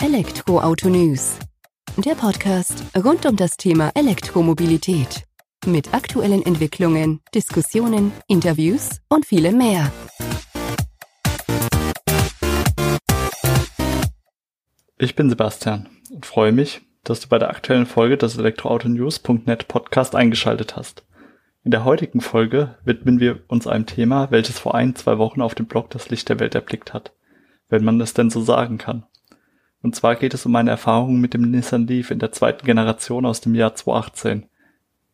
Elektroauto News. Der Podcast rund um das Thema Elektromobilität. Mit aktuellen Entwicklungen, Diskussionen, Interviews und vielem mehr. Ich bin Sebastian und freue mich, dass du bei der aktuellen Folge des Elektroautonews.net Podcast eingeschaltet hast. In der heutigen Folge widmen wir uns einem Thema, welches vor ein, zwei Wochen auf dem Blog das Licht der Welt erblickt hat, wenn man es denn so sagen kann. Und zwar geht es um meine Erfahrungen mit dem Nissan Leaf in der zweiten Generation aus dem Jahr 2018,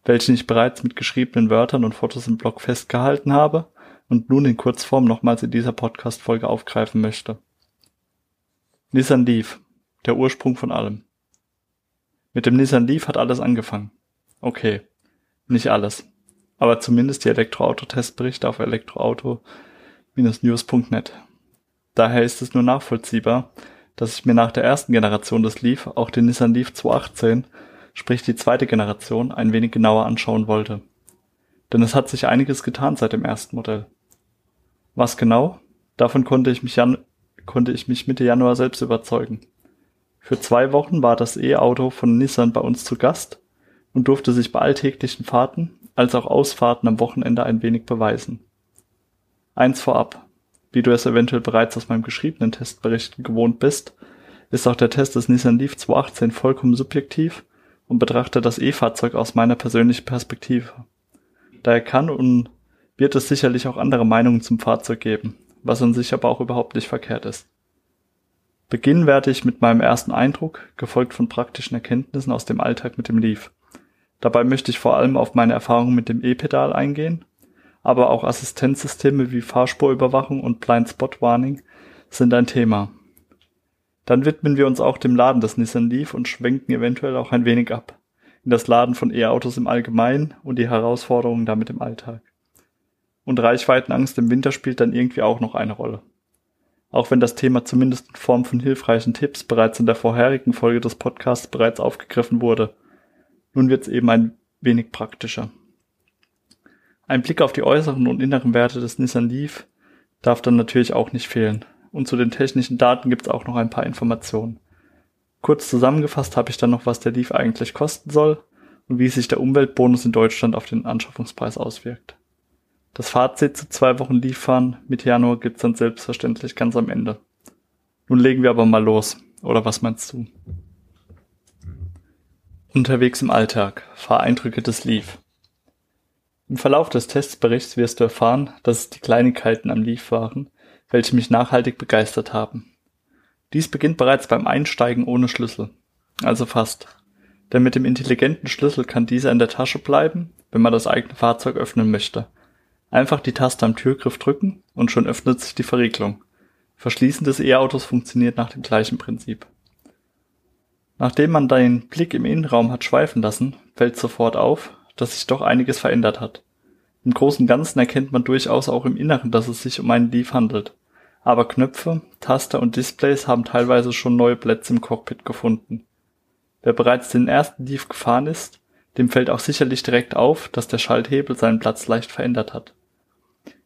welchen ich bereits mit geschriebenen Wörtern und Fotos im Blog festgehalten habe und nun in Kurzform nochmals in dieser Podcast-Folge aufgreifen möchte. Nissan Leaf, der Ursprung von allem. Mit dem Nissan Leaf hat alles angefangen. Okay, nicht alles, aber zumindest die Elektroauto-Testberichte auf elektroauto-news.net. Daher ist es nur nachvollziehbar, dass ich mir nach der ersten Generation des Leaf auch den Nissan Leaf 218, sprich die zweite Generation, ein wenig genauer anschauen wollte. Denn es hat sich einiges getan seit dem ersten Modell. Was genau? Davon konnte ich mich, Jan konnte ich mich Mitte Januar selbst überzeugen. Für zwei Wochen war das E-Auto von Nissan bei uns zu Gast und durfte sich bei alltäglichen Fahrten als auch Ausfahrten am Wochenende ein wenig beweisen. Eins vorab wie du es eventuell bereits aus meinem geschriebenen Testbericht gewohnt bist, ist auch der Test des Nissan Leaf 218 vollkommen subjektiv und betrachtet das E-Fahrzeug aus meiner persönlichen Perspektive. Daher kann und wird es sicherlich auch andere Meinungen zum Fahrzeug geben, was an sich aber auch überhaupt nicht verkehrt ist. Beginnen werde ich mit meinem ersten Eindruck, gefolgt von praktischen Erkenntnissen aus dem Alltag mit dem Leaf. Dabei möchte ich vor allem auf meine Erfahrungen mit dem E-Pedal eingehen aber auch Assistenzsysteme wie Fahrspurüberwachung und Blind Spot Warning sind ein Thema. Dann widmen wir uns auch dem Laden des Nissan Leaf und schwenken eventuell auch ein wenig ab. In das Laden von E-Autos im Allgemeinen und die Herausforderungen damit im Alltag. Und Reichweitenangst im Winter spielt dann irgendwie auch noch eine Rolle. Auch wenn das Thema zumindest in Form von hilfreichen Tipps bereits in der vorherigen Folge des Podcasts bereits aufgegriffen wurde. Nun wird es eben ein wenig praktischer. Ein Blick auf die äußeren und inneren Werte des Nissan Leaf darf dann natürlich auch nicht fehlen. Und zu den technischen Daten gibt es auch noch ein paar Informationen. Kurz zusammengefasst habe ich dann noch, was der Leaf eigentlich kosten soll und wie sich der Umweltbonus in Deutschland auf den Anschaffungspreis auswirkt. Das Fazit zu zwei Wochen Lieffahren Mitte Januar gibt's dann selbstverständlich ganz am Ende. Nun legen wir aber mal los. Oder was meinst du? Unterwegs im Alltag. Fahreindrücke des Leaf. Im Verlauf des Testberichts wirst du erfahren, dass es die Kleinigkeiten am Leaf waren, welche mich nachhaltig begeistert haben. Dies beginnt bereits beim Einsteigen ohne Schlüssel. Also fast. Denn mit dem intelligenten Schlüssel kann dieser in der Tasche bleiben, wenn man das eigene Fahrzeug öffnen möchte. Einfach die Taste am Türgriff drücken und schon öffnet sich die Verriegelung. Verschließen des E-Autos funktioniert nach dem gleichen Prinzip. Nachdem man den Blick im Innenraum hat schweifen lassen, fällt sofort auf, dass sich doch einiges verändert hat. Im Großen und Ganzen erkennt man durchaus auch im Inneren, dass es sich um einen Leaf handelt. Aber Knöpfe, Taster und Displays haben teilweise schon neue Plätze im Cockpit gefunden. Wer bereits den ersten Leaf gefahren ist, dem fällt auch sicherlich direkt auf, dass der Schalthebel seinen Platz leicht verändert hat.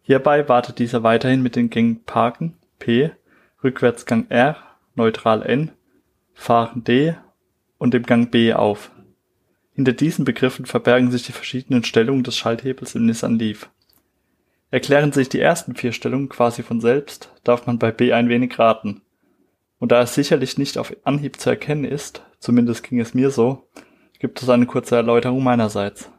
Hierbei wartet dieser weiterhin mit den Gängen Parken P, Rückwärtsgang R, Neutral N, Fahren D und dem Gang B auf. Hinter diesen Begriffen verbergen sich die verschiedenen Stellungen des Schalthebels im Nissan Leaf. Erklären sich die ersten vier Stellungen quasi von selbst, darf man bei B ein wenig raten. Und da es sicherlich nicht auf Anhieb zu erkennen ist, zumindest ging es mir so, gibt es eine kurze Erläuterung meinerseits.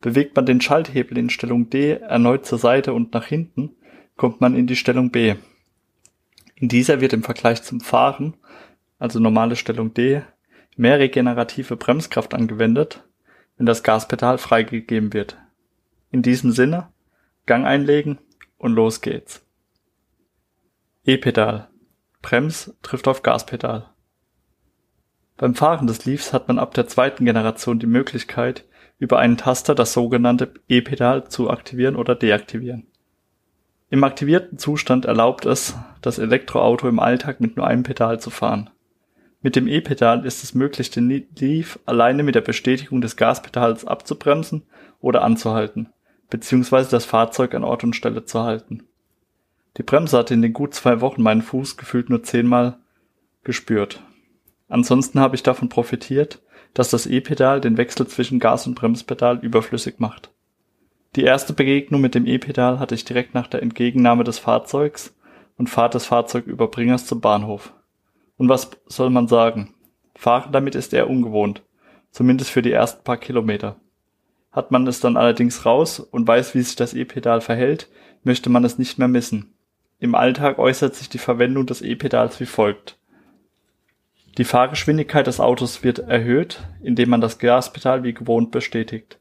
Bewegt man den Schalthebel in Stellung D erneut zur Seite und nach hinten, kommt man in die Stellung B. In dieser wird im Vergleich zum Fahren, also normale Stellung D, mehr regenerative Bremskraft angewendet, wenn das Gaspedal freigegeben wird. In diesem Sinne, Gang einlegen und los geht's. E-Pedal. Brems trifft auf Gaspedal. Beim Fahren des Leafs hat man ab der zweiten Generation die Möglichkeit, über einen Taster das sogenannte E-Pedal zu aktivieren oder deaktivieren. Im aktivierten Zustand erlaubt es, das Elektroauto im Alltag mit nur einem Pedal zu fahren. Mit dem E-Pedal ist es möglich, den Leaf alleine mit der Bestätigung des Gaspedals abzubremsen oder anzuhalten, beziehungsweise das Fahrzeug an Ort und Stelle zu halten. Die Bremse hatte in den gut zwei Wochen meinen Fuß gefühlt nur zehnmal gespürt. Ansonsten habe ich davon profitiert, dass das E-Pedal den Wechsel zwischen Gas- und Bremspedal überflüssig macht. Die erste Begegnung mit dem E-Pedal hatte ich direkt nach der Entgegennahme des Fahrzeugs und Fahrt des Fahrzeugüberbringers zum Bahnhof. Und was soll man sagen? Fahren damit ist eher ungewohnt, zumindest für die ersten paar Kilometer. Hat man es dann allerdings raus und weiß, wie sich das E-Pedal verhält, möchte man es nicht mehr missen. Im Alltag äußert sich die Verwendung des E-Pedals wie folgt. Die Fahrgeschwindigkeit des Autos wird erhöht, indem man das Gaspedal wie gewohnt bestätigt.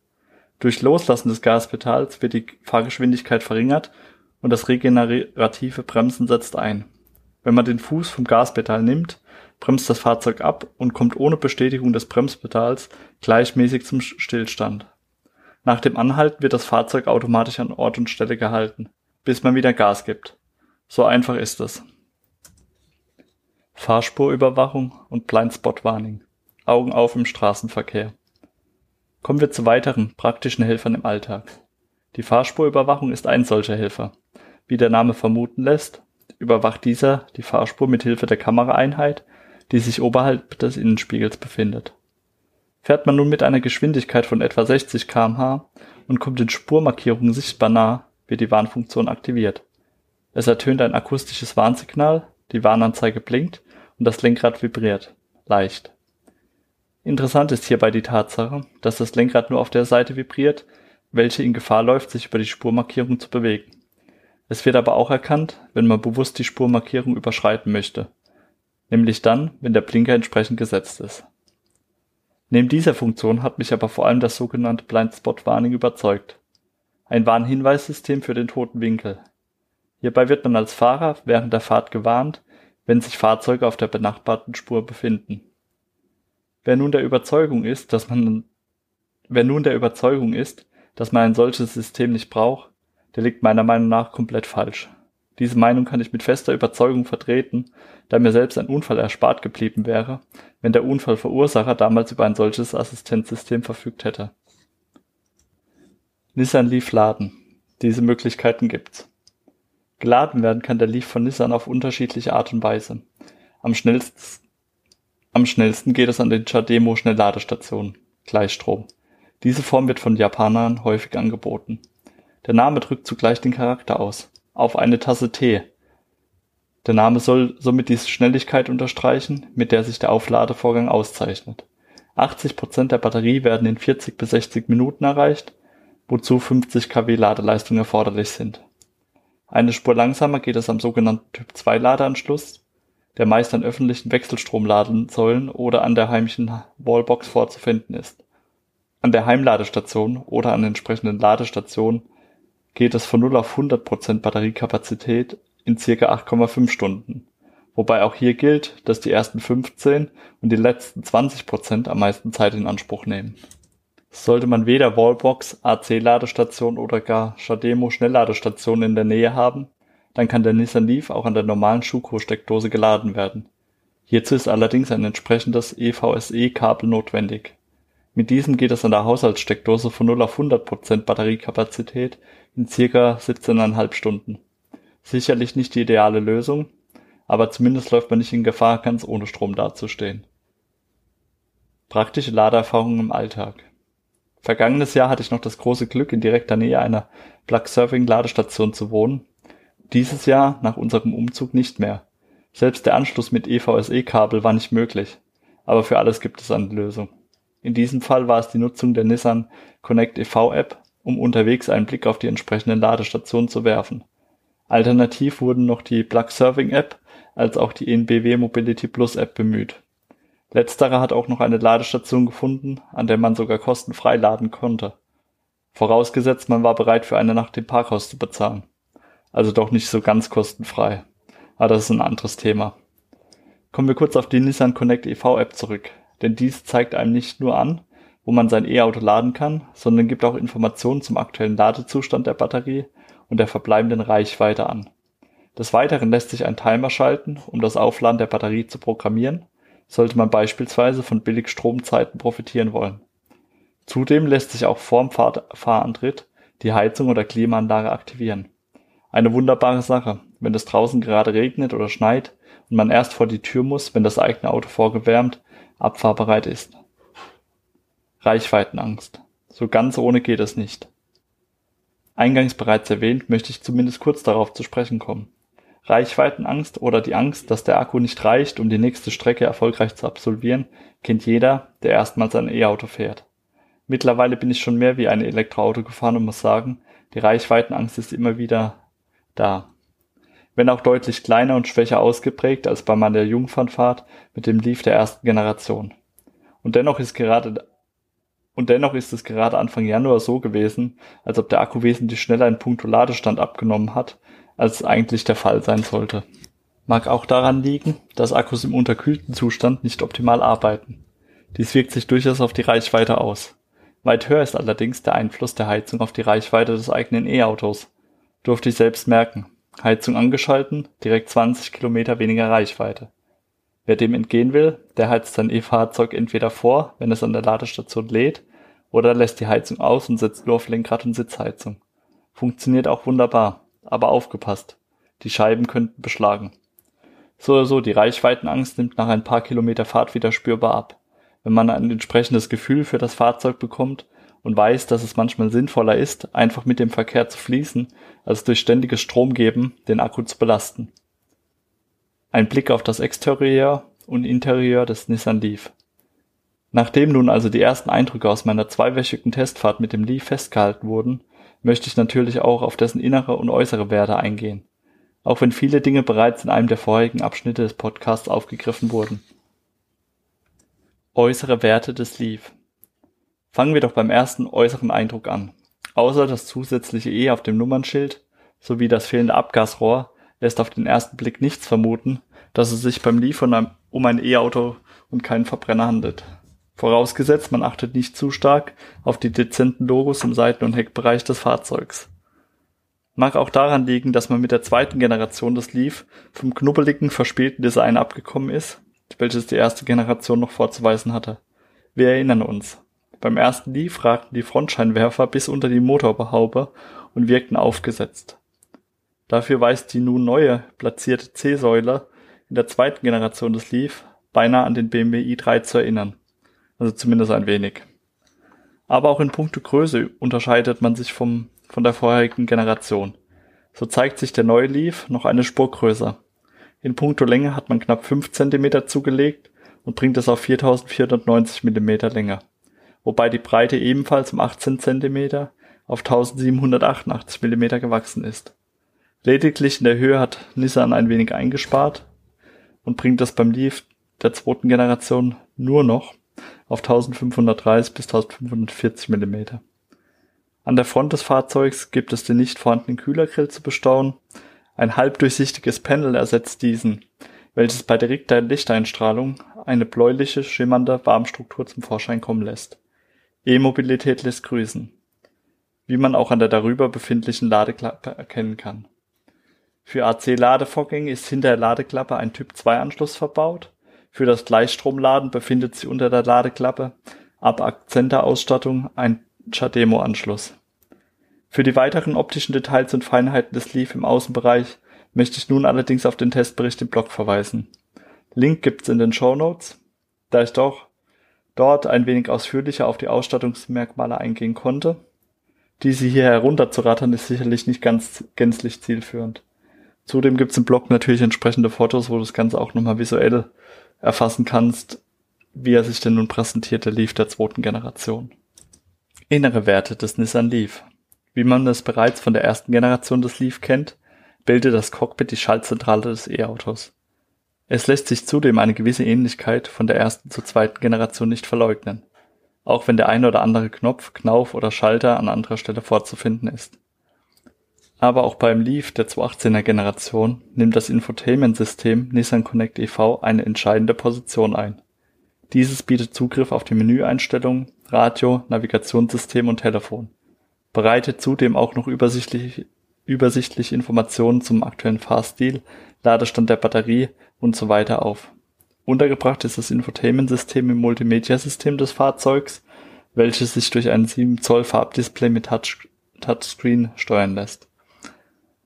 Durch Loslassen des Gaspedals wird die Fahrgeschwindigkeit verringert und das regenerative Bremsen setzt ein. Wenn man den Fuß vom Gaspedal nimmt, bremst das Fahrzeug ab und kommt ohne Bestätigung des Bremspedals gleichmäßig zum Stillstand. Nach dem Anhalten wird das Fahrzeug automatisch an Ort und Stelle gehalten, bis man wieder Gas gibt. So einfach ist es. Fahrspurüberwachung und Blindspot-Warning. Augen auf im Straßenverkehr. Kommen wir zu weiteren praktischen Helfern im Alltag. Die Fahrspurüberwachung ist ein solcher Helfer. Wie der Name vermuten lässt, überwacht dieser die Fahrspur mit Hilfe der Kameraeinheit, die sich oberhalb des Innenspiegels befindet. Fährt man nun mit einer Geschwindigkeit von etwa 60 km/h und kommt den Spurmarkierungen sichtbar nah, wird die Warnfunktion aktiviert. Es ertönt ein akustisches Warnsignal, die Warnanzeige blinkt und das Lenkrad vibriert. Leicht. Interessant ist hierbei die Tatsache, dass das Lenkrad nur auf der Seite vibriert, welche in Gefahr läuft, sich über die Spurmarkierung zu bewegen. Es wird aber auch erkannt, wenn man bewusst die Spurmarkierung überschreiten möchte, nämlich dann, wenn der Blinker entsprechend gesetzt ist. Neben dieser Funktion hat mich aber vor allem das sogenannte Blind Spot Warning überzeugt. Ein Warnhinweissystem für den toten Winkel. Hierbei wird man als Fahrer während der Fahrt gewarnt, wenn sich Fahrzeuge auf der benachbarten Spur befinden. Wer nun der Überzeugung ist, dass man, wer nun der Überzeugung ist, dass man ein solches System nicht braucht, der liegt meiner Meinung nach komplett falsch. Diese Meinung kann ich mit fester Überzeugung vertreten, da mir selbst ein Unfall erspart geblieben wäre, wenn der Unfallverursacher damals über ein solches Assistenzsystem verfügt hätte. Nissan Leaf laden. Diese Möglichkeiten gibt's. Geladen werden kann der Leaf von Nissan auf unterschiedliche Art und Weise. Am schnellsten, am schnellsten geht es an den Chademo Schnellladestationen, Gleichstrom. Diese Form wird von Japanern häufig angeboten. Der Name drückt zugleich den Charakter aus. Auf eine Tasse Tee. Der Name soll somit die Schnelligkeit unterstreichen, mit der sich der Aufladevorgang auszeichnet. 80 Prozent der Batterie werden in 40 bis 60 Minuten erreicht, wozu 50 kW Ladeleistung erforderlich sind. Eine Spur langsamer geht es am sogenannten Typ-2-Ladeanschluss, der meist an öffentlichen Wechselstromladensäulen oder an der heimischen Wallbox vorzufinden ist. An der Heimladestation oder an entsprechenden Ladestationen geht es von 0 auf 100% Batteriekapazität in circa 8,5 Stunden. Wobei auch hier gilt, dass die ersten 15 und die letzten 20% am meisten Zeit in Anspruch nehmen. Sollte man weder Wallbox, AC-Ladestation oder gar Shademo Schnellladestation in der Nähe haben, dann kann der Nissan Leaf auch an der normalen Schuko-Steckdose geladen werden. Hierzu ist allerdings ein entsprechendes EVSE-Kabel notwendig. Mit diesem geht es an der Haushaltssteckdose von 0 auf 100% Batteriekapazität in circa 17,5 Stunden. Sicherlich nicht die ideale Lösung, aber zumindest läuft man nicht in Gefahr, ganz ohne Strom dazustehen. Praktische Ladeerfahrungen im Alltag. Vergangenes Jahr hatte ich noch das große Glück, in direkter Nähe einer Plug-Surfing-Ladestation zu wohnen. Dieses Jahr, nach unserem Umzug, nicht mehr. Selbst der Anschluss mit EVSE-Kabel war nicht möglich. Aber für alles gibt es eine Lösung. In diesem Fall war es die Nutzung der Nissan Connect e.V. App, um unterwegs einen Blick auf die entsprechenden Ladestationen zu werfen. Alternativ wurden noch die Plug Surfing App als auch die NBW Mobility Plus App bemüht. Letzterer hat auch noch eine Ladestation gefunden, an der man sogar kostenfrei laden konnte. Vorausgesetzt, man war bereit für eine Nacht im Parkhaus zu bezahlen. Also doch nicht so ganz kostenfrei. Aber das ist ein anderes Thema. Kommen wir kurz auf die Nissan Connect EV App zurück, denn dies zeigt einem nicht nur an, wo man sein E-Auto laden kann, sondern gibt auch Informationen zum aktuellen Ladezustand der Batterie und der verbleibenden Reichweite an. Des Weiteren lässt sich ein Timer schalten, um das Aufladen der Batterie zu programmieren sollte man beispielsweise von Billigstromzeiten profitieren wollen. Zudem lässt sich auch vorm Fahr Fahrantritt die Heizung oder Klimaanlage aktivieren. Eine wunderbare Sache, wenn es draußen gerade regnet oder schneit und man erst vor die Tür muss, wenn das eigene Auto vorgewärmt, abfahrbereit ist. Reichweitenangst. So ganz ohne geht es nicht. Eingangs bereits erwähnt, möchte ich zumindest kurz darauf zu sprechen kommen. Reichweitenangst oder die Angst, dass der Akku nicht reicht, um die nächste Strecke erfolgreich zu absolvieren, kennt jeder, der erstmals ein E-Auto fährt. Mittlerweile bin ich schon mehr wie ein Elektroauto gefahren und muss sagen, die Reichweitenangst ist immer wieder da. Wenn auch deutlich kleiner und schwächer ausgeprägt als bei meiner Jungfernfahrt mit dem Leaf der ersten Generation. Und dennoch ist gerade und dennoch ist es gerade Anfang Januar so gewesen, als ob der Akku wesentlich schneller in puncto Ladestand abgenommen hat, als eigentlich der Fall sein sollte. Mag auch daran liegen, dass Akkus im unterkühlten Zustand nicht optimal arbeiten. Dies wirkt sich durchaus auf die Reichweite aus. Weit höher ist allerdings der Einfluss der Heizung auf die Reichweite des eigenen E-Autos. Durfte ich selbst merken. Heizung angeschalten, direkt 20 Kilometer weniger Reichweite. Wer dem entgehen will, der heizt sein E-Fahrzeug entweder vor, wenn es an der Ladestation lädt, oder lässt die Heizung aus und setzt nur auf Lenkrad und Sitzheizung. Funktioniert auch wunderbar, aber aufgepasst. Die Scheiben könnten beschlagen. So oder so, die Reichweitenangst nimmt nach ein paar Kilometer Fahrt wieder spürbar ab wenn man ein entsprechendes Gefühl für das Fahrzeug bekommt und weiß, dass es manchmal sinnvoller ist, einfach mit dem Verkehr zu fließen, als durch ständiges Stromgeben den Akku zu belasten. Ein Blick auf das Exterieur und Interieur des Nissan Leaf. Nachdem nun also die ersten Eindrücke aus meiner zweiwöchigen Testfahrt mit dem Leaf festgehalten wurden, möchte ich natürlich auch auf dessen innere und äußere Werte eingehen. Auch wenn viele Dinge bereits in einem der vorherigen Abschnitte des Podcasts aufgegriffen wurden. Äußere Werte des Leaf. Fangen wir doch beim ersten äußeren Eindruck an. Außer das zusätzliche E auf dem Nummernschild sowie das fehlende Abgasrohr lässt auf den ersten Blick nichts vermuten, dass es sich beim Leaf um ein E-Auto und keinen Verbrenner handelt. Vorausgesetzt, man achtet nicht zu stark auf die dezenten Logos im Seiten- und Heckbereich des Fahrzeugs. Mag auch daran liegen, dass man mit der zweiten Generation des Leaf vom knubbeligen, verspielten Design abgekommen ist welches die erste Generation noch vorzuweisen hatte. Wir erinnern uns. Beim ersten Leaf ragten die Frontscheinwerfer bis unter die Motorhaube und wirkten aufgesetzt. Dafür weist die nun neue platzierte C-Säule in der zweiten Generation des Leaf beinahe an den BMW i3 zu erinnern. Also zumindest ein wenig. Aber auch in puncto Größe unterscheidet man sich vom, von der vorherigen Generation. So zeigt sich der neue Leaf noch eine Spur größer. In puncto Länge hat man knapp 5 cm zugelegt und bringt es auf 4490 mm Länge, wobei die Breite ebenfalls um 18 cm auf 1788 mm gewachsen ist. Lediglich in der Höhe hat Nissan ein wenig eingespart und bringt das beim Leaf der zweiten Generation nur noch auf 1530 bis 1540 mm. An der Front des Fahrzeugs gibt es den nicht vorhandenen Kühlergrill zu bestaunen ein halbdurchsichtiges Panel ersetzt diesen, welches bei direkter Lichteinstrahlung eine bläuliche, schimmernde Warmstruktur zum Vorschein kommen lässt. E-Mobilität lässt grüßen. Wie man auch an der darüber befindlichen Ladeklappe erkennen kann. Für AC-Ladevorgänge ist hinter der Ladeklappe ein Typ-2-Anschluss verbaut. Für das Gleichstromladen befindet sich unter der Ladeklappe ab Akzente-Ausstattung ein CHAdeMO-Anschluss. Für die weiteren optischen Details und Feinheiten des Leaf im Außenbereich möchte ich nun allerdings auf den Testbericht im Blog verweisen. Link gibt's in den Show Notes. Da ich doch dort ein wenig ausführlicher auf die Ausstattungsmerkmale eingehen konnte. Diese hier herunterzurattern ist sicherlich nicht ganz gänzlich zielführend. Zudem gibt's im Blog natürlich entsprechende Fotos, wo du das Ganze auch nochmal visuell erfassen kannst, wie er sich denn nun präsentiert, der Leaf der zweiten Generation. Innere Werte des Nissan Leaf. Wie man es bereits von der ersten Generation des Leaf kennt, bildet das Cockpit die Schaltzentrale des E-Autos. Es lässt sich zudem eine gewisse Ähnlichkeit von der ersten zur zweiten Generation nicht verleugnen, auch wenn der ein oder andere Knopf, Knauf oder Schalter an anderer Stelle vorzufinden ist. Aber auch beim Leaf der 218er Generation nimmt das Infotainment-System Nissan Connect e.V. eine entscheidende Position ein. Dieses bietet Zugriff auf die Menüeinstellungen, Radio, Navigationssystem und Telefon bereitet zudem auch noch übersichtlich, übersichtlich Informationen zum aktuellen Fahrstil, Ladestand der Batterie und so weiter auf. Untergebracht ist das Infotainment-System im Multimedia-System des Fahrzeugs, welches sich durch ein 7 Zoll Farbdisplay mit Touch Touchscreen steuern lässt.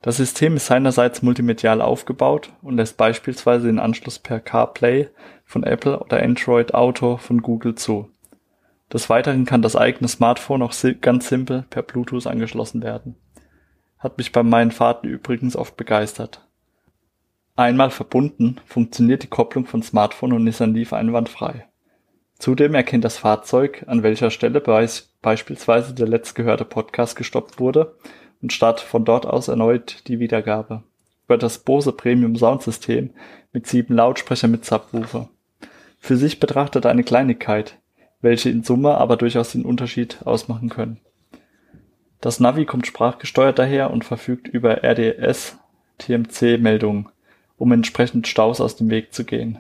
Das System ist seinerseits multimedial aufgebaut und lässt beispielsweise den Anschluss per CarPlay von Apple oder Android Auto von Google zu. Des Weiteren kann das eigene Smartphone auch ganz simpel per Bluetooth angeschlossen werden. Hat mich bei meinen Fahrten übrigens oft begeistert. Einmal verbunden, funktioniert die Kopplung von Smartphone und Nissan Leaf einwandfrei. Zudem erkennt das Fahrzeug, an welcher Stelle beispielsweise der letztgehörte Podcast gestoppt wurde und startet von dort aus erneut die Wiedergabe. Über das Bose Premium Soundsystem mit sieben Lautsprechern mit Subwoofer. Für sich betrachtet eine Kleinigkeit, welche in Summe aber durchaus den Unterschied ausmachen können. Das Navi kommt sprachgesteuert daher und verfügt über RDS TMC Meldungen, um entsprechend Staus aus dem Weg zu gehen.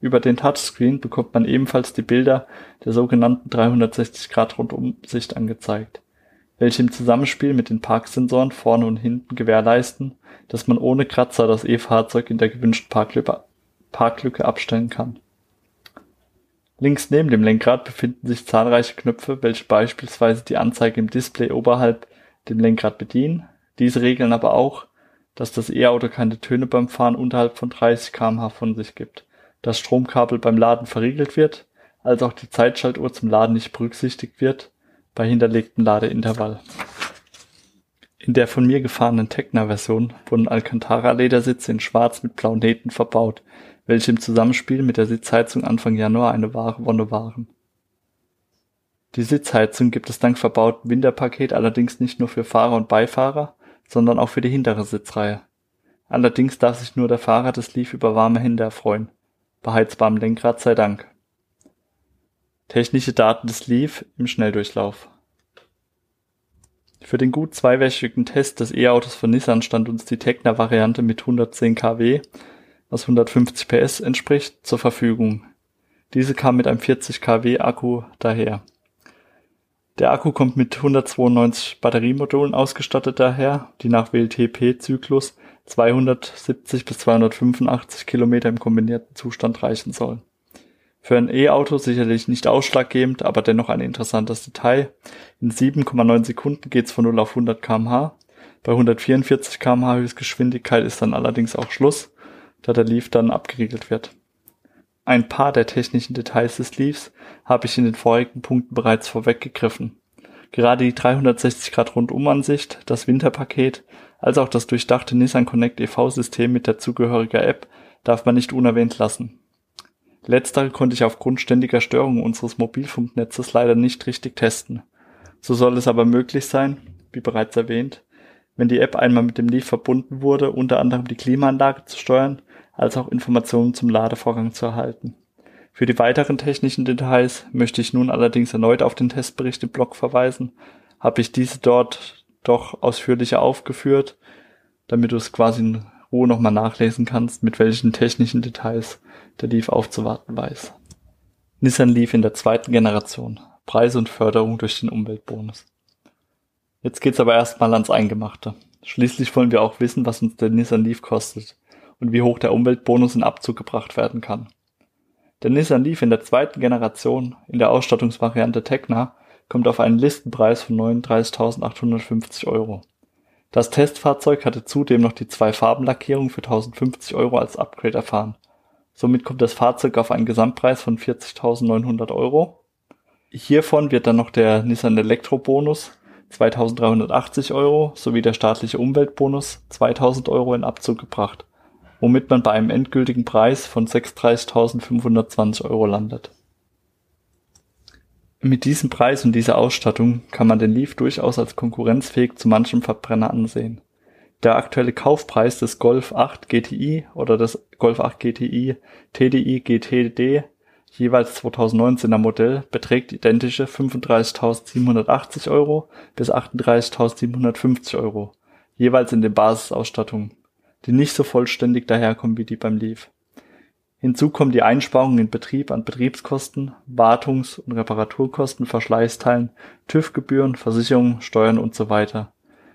Über den Touchscreen bekommt man ebenfalls die Bilder der sogenannten 360-Grad-Rundumsicht angezeigt, welche im Zusammenspiel mit den Parksensoren vorne und hinten gewährleisten, dass man ohne Kratzer das E-Fahrzeug in der gewünschten Parklücke, Parklücke abstellen kann. Links neben dem Lenkrad befinden sich zahlreiche Knöpfe, welche beispielsweise die Anzeige im Display oberhalb dem Lenkrad bedienen. Diese regeln aber auch, dass das E-Auto keine Töne beim Fahren unterhalb von 30 km/h von sich gibt das Stromkabel beim Laden verriegelt wird, als auch die Zeitschaltuhr zum Laden nicht berücksichtigt wird bei hinterlegtem Ladeintervall. In der von mir gefahrenen Tecna-Version wurden Alcantara-Ledersitze in schwarz mit blauen Nähten verbaut, welche im Zusammenspiel mit der Sitzheizung Anfang Januar eine wahre Wonne waren. Die Sitzheizung gibt es dank verbautem Winterpaket allerdings nicht nur für Fahrer und Beifahrer, sondern auch für die hintere Sitzreihe. Allerdings darf sich nur der Fahrer des Leaf über warme Hände erfreuen beheizbarem Lenkrad sei Dank. Technische Daten des Leaf im Schnelldurchlauf. Für den gut zweiwöchigen Test des E-Autos von Nissan stand uns die Tecna-Variante mit 110 kW, was 150 PS entspricht, zur Verfügung. Diese kam mit einem 40 kW Akku daher. Der Akku kommt mit 192 Batteriemodulen ausgestattet daher, die nach WLTP-Zyklus 270 bis 285 Kilometer im kombinierten Zustand reichen sollen. Für ein E-Auto sicherlich nicht ausschlaggebend, aber dennoch ein interessantes Detail. In 7,9 Sekunden geht's von 0 auf 100 kmh. Bei 144 kmh Höchstgeschwindigkeit ist dann allerdings auch Schluss, da der Leaf dann abgeriegelt wird. Ein paar der technischen Details des Leafs habe ich in den vorigen Punkten bereits vorweggegriffen. Gerade die 360 Grad Rundumansicht, das Winterpaket als auch das durchdachte Nissan Connect EV-System mit der zugehöriger App darf man nicht unerwähnt lassen. Letztere konnte ich aufgrund ständiger Störungen unseres Mobilfunknetzes leider nicht richtig testen. So soll es aber möglich sein, wie bereits erwähnt, wenn die App einmal mit dem Leaf verbunden wurde, unter anderem die Klimaanlage zu steuern, als auch Informationen zum Ladevorgang zu erhalten. Für die weiteren technischen Details möchte ich nun allerdings erneut auf den Testbericht im Blog verweisen. Habe ich diese dort doch ausführlicher aufgeführt, damit du es quasi in Ruhe nochmal nachlesen kannst, mit welchen technischen Details der Leaf aufzuwarten weiß. Nissan Leaf in der zweiten Generation. Preise und Förderung durch den Umweltbonus. Jetzt geht's aber erstmal ans Eingemachte. Schließlich wollen wir auch wissen, was uns der Nissan Leaf kostet und wie hoch der Umweltbonus in Abzug gebracht werden kann. Der Nissan Leaf in der zweiten Generation in der Ausstattungsvariante Tecna kommt auf einen Listenpreis von 39.850 Euro. Das Testfahrzeug hatte zudem noch die zwei Farbenlackierungen für 1050 Euro als Upgrade erfahren. Somit kommt das Fahrzeug auf einen Gesamtpreis von 40.900 Euro. Hiervon wird dann noch der Nissan Elektrobonus 2.380 Euro sowie der staatliche Umweltbonus 2.000 Euro in Abzug gebracht, womit man bei einem endgültigen Preis von 36.520 Euro landet. Mit diesem Preis und dieser Ausstattung kann man den Leaf durchaus als konkurrenzfähig zu manchem Verbrenner ansehen. Der aktuelle Kaufpreis des Golf 8 GTI oder des Golf 8 GTI TDI GTD jeweils 2019er Modell beträgt identische 35.780 Euro bis 38.750 Euro, jeweils in den Basisausstattungen, die nicht so vollständig daherkommen wie die beim Leaf. Hinzu kommen die Einsparungen in Betrieb an Betriebskosten, Wartungs- und Reparaturkosten, Verschleißteilen, TÜV-Gebühren, Versicherungen, Steuern und so weiter.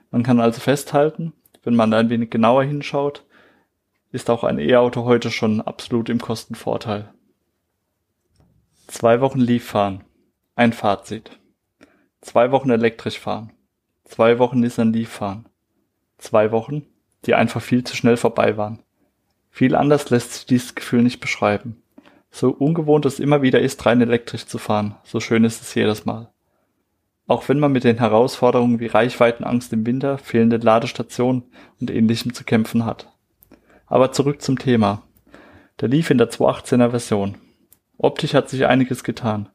Man kann also festhalten, wenn man ein wenig genauer hinschaut, ist auch ein E-Auto heute schon absolut im Kostenvorteil. Zwei Wochen Leaf fahren. Ein Fazit. Zwei Wochen elektrisch fahren. Zwei Wochen Nissan Leaf fahren. Zwei Wochen die einfach viel zu schnell vorbei waren. Viel anders lässt sich dieses Gefühl nicht beschreiben. So ungewohnt es immer wieder ist, rein elektrisch zu fahren, so schön ist es jedes Mal. Auch wenn man mit den Herausforderungen wie Reichweitenangst im Winter, fehlende Ladestationen und ähnlichem zu kämpfen hat. Aber zurück zum Thema. Der lief in der 218er Version. Optisch hat sich einiges getan.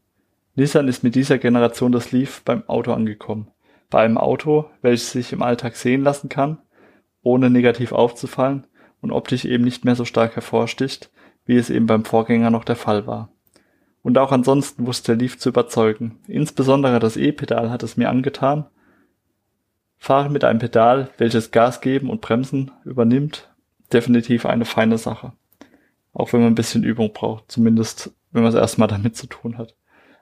Nissan ist mit dieser Generation des Leaf beim Auto angekommen. Bei einem Auto, welches sich im Alltag sehen lassen kann, ohne negativ aufzufallen und optisch eben nicht mehr so stark hervorsticht, wie es eben beim Vorgänger noch der Fall war. Und auch ansonsten wusste Leaf zu überzeugen. Insbesondere das E-Pedal hat es mir angetan. Fahren mit einem Pedal, welches Gas geben und Bremsen übernimmt, definitiv eine feine Sache. Auch wenn man ein bisschen Übung braucht, zumindest wenn man es erstmal damit zu tun hat.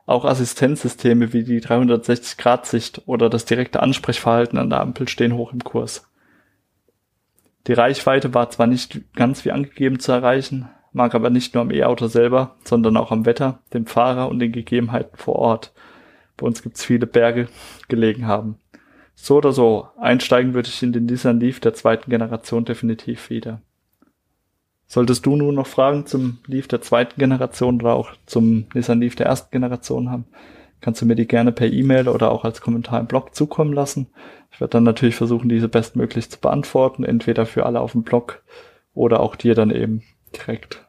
Auch Assistenzsysteme wie die 360-Grad-Sicht oder das direkte Ansprechverhalten an der Ampel stehen hoch im Kurs. Die Reichweite war zwar nicht ganz wie angegeben zu erreichen, mag aber nicht nur am E-Auto selber, sondern auch am Wetter, dem Fahrer und den Gegebenheiten vor Ort. Bei uns gibt's viele Berge gelegen haben. So oder so, einsteigen würde ich in den Nissan Leaf der zweiten Generation definitiv wieder. Solltest du nun noch Fragen zum Leaf der zweiten Generation oder auch zum Nissan Leaf der ersten Generation haben, kannst du mir die gerne per E-Mail oder auch als Kommentar im Blog zukommen lassen. Ich werde dann natürlich versuchen, diese bestmöglich zu beantworten, entweder für alle auf dem Blog oder auch dir dann eben direkt.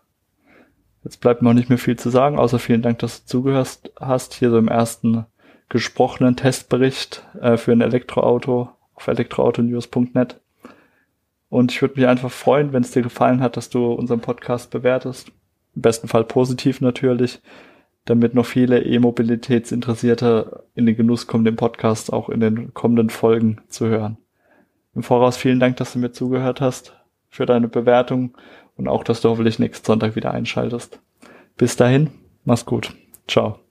Jetzt bleibt mir auch nicht mehr viel zu sagen, außer vielen Dank, dass du zugehört hast, hier so im ersten gesprochenen Testbericht äh, für ein Elektroauto auf elektroautonews.net. Und ich würde mich einfach freuen, wenn es dir gefallen hat, dass du unseren Podcast bewertest. Im besten Fall positiv natürlich, damit noch viele E-Mobilitätsinteressierte in den Genuss kommen, den Podcast auch in den kommenden Folgen zu hören. Im Voraus vielen Dank, dass du mir zugehört hast, für deine Bewertung und auch, dass du hoffentlich nächsten Sonntag wieder einschaltest. Bis dahin, mach's gut. Ciao.